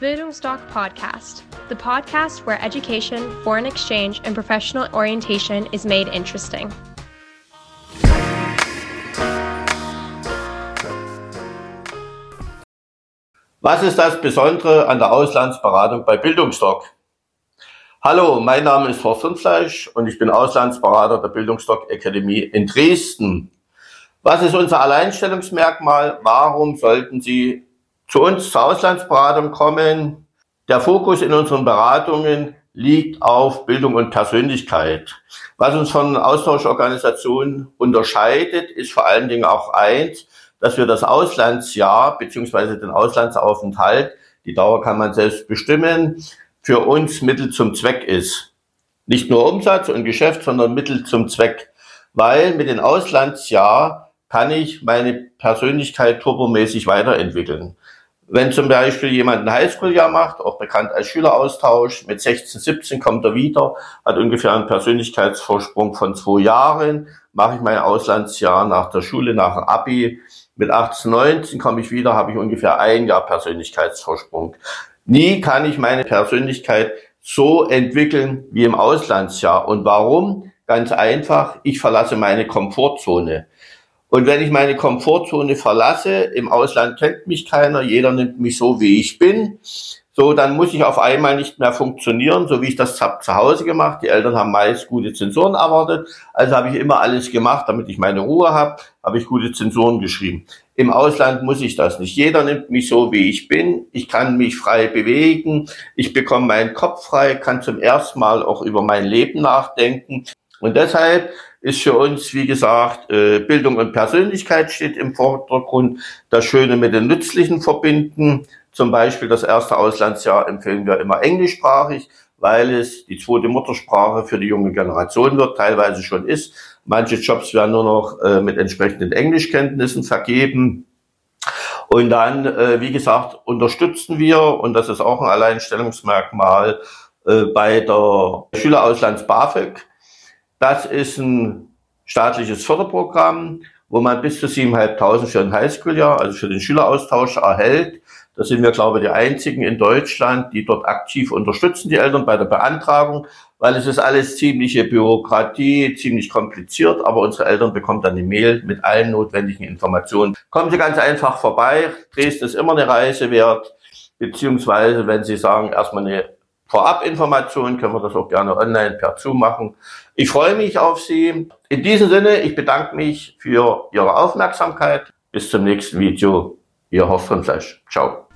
Bildungsdoc Podcast, the podcast where education, foreign exchange, and professional orientation is made interesting. Was ist das Besondere an der Auslandsberatung bei Bildungsdoc? Hallo, mein Name ist Horst Rindfleisch und ich bin Auslandsberater der Bildungsdoc Akademie in Dresden. Was ist unser Alleinstellungsmerkmal? Warum sollten Sie zu uns zur Auslandsberatung kommen. Der Fokus in unseren Beratungen liegt auf Bildung und Persönlichkeit. Was uns von Austauschorganisationen unterscheidet, ist vor allen Dingen auch eins, dass wir das Auslandsjahr beziehungsweise den Auslandsaufenthalt, die Dauer kann man selbst bestimmen, für uns Mittel zum Zweck ist. Nicht nur Umsatz und Geschäft, sondern Mittel zum Zweck. Weil mit dem Auslandsjahr kann ich meine Persönlichkeit turbomäßig weiterentwickeln. Wenn zum Beispiel jemand ein Highschool-Jahr macht, auch bekannt als Schüleraustausch, mit 16, 17 kommt er wieder, hat ungefähr einen Persönlichkeitsvorsprung von zwei Jahren, mache ich mein Auslandsjahr nach der Schule, nach dem Abi, mit 18, 19 komme ich wieder, habe ich ungefähr ein Jahr Persönlichkeitsvorsprung. Nie kann ich meine Persönlichkeit so entwickeln wie im Auslandsjahr. Und warum? Ganz einfach, ich verlasse meine Komfortzone. Und wenn ich meine Komfortzone verlasse, im Ausland kennt mich keiner, jeder nimmt mich so, wie ich bin, so, dann muss ich auf einmal nicht mehr funktionieren, so wie ich das habe zu Hause gemacht. Die Eltern haben meist gute Zensuren erwartet, also habe ich immer alles gemacht, damit ich meine Ruhe habe, habe ich gute Zensuren geschrieben. Im Ausland muss ich das nicht. Jeder nimmt mich so, wie ich bin. Ich kann mich frei bewegen. Ich bekomme meinen Kopf frei, kann zum ersten Mal auch über mein Leben nachdenken. Und deshalb ist für uns, wie gesagt, äh, Bildung und Persönlichkeit steht im Vordergrund. Das Schöne mit den Nützlichen verbinden. Zum Beispiel das erste Auslandsjahr empfehlen wir immer englischsprachig, weil es die zweite Muttersprache für die junge Generation wird, teilweise schon ist. Manche Jobs werden nur noch äh, mit entsprechenden Englischkenntnissen vergeben. Und dann, äh, wie gesagt, unterstützen wir, und das ist auch ein Alleinstellungsmerkmal, bei der Schülerauslands BAföG das ist ein staatliches Förderprogramm, wo man bis zu 7.500 für ein Highschool-Jahr, also für den Schüleraustausch erhält. Da sind wir, glaube ich, die einzigen in Deutschland, die dort aktiv unterstützen, die Eltern bei der Beantragung, weil es ist alles ziemliche Bürokratie, ziemlich kompliziert, aber unsere Eltern bekommen dann eine Mail mit allen notwendigen Informationen. Kommen Sie ganz einfach vorbei. Dresden ist immer eine Reise wert, beziehungsweise wenn Sie sagen, erstmal eine Vorabinformationen können wir das auch gerne online per Zoom machen. Ich freue mich auf Sie. In diesem Sinne, ich bedanke mich für Ihre Aufmerksamkeit. Bis zum nächsten Video. Ihr Horst von Fleisch. Ciao.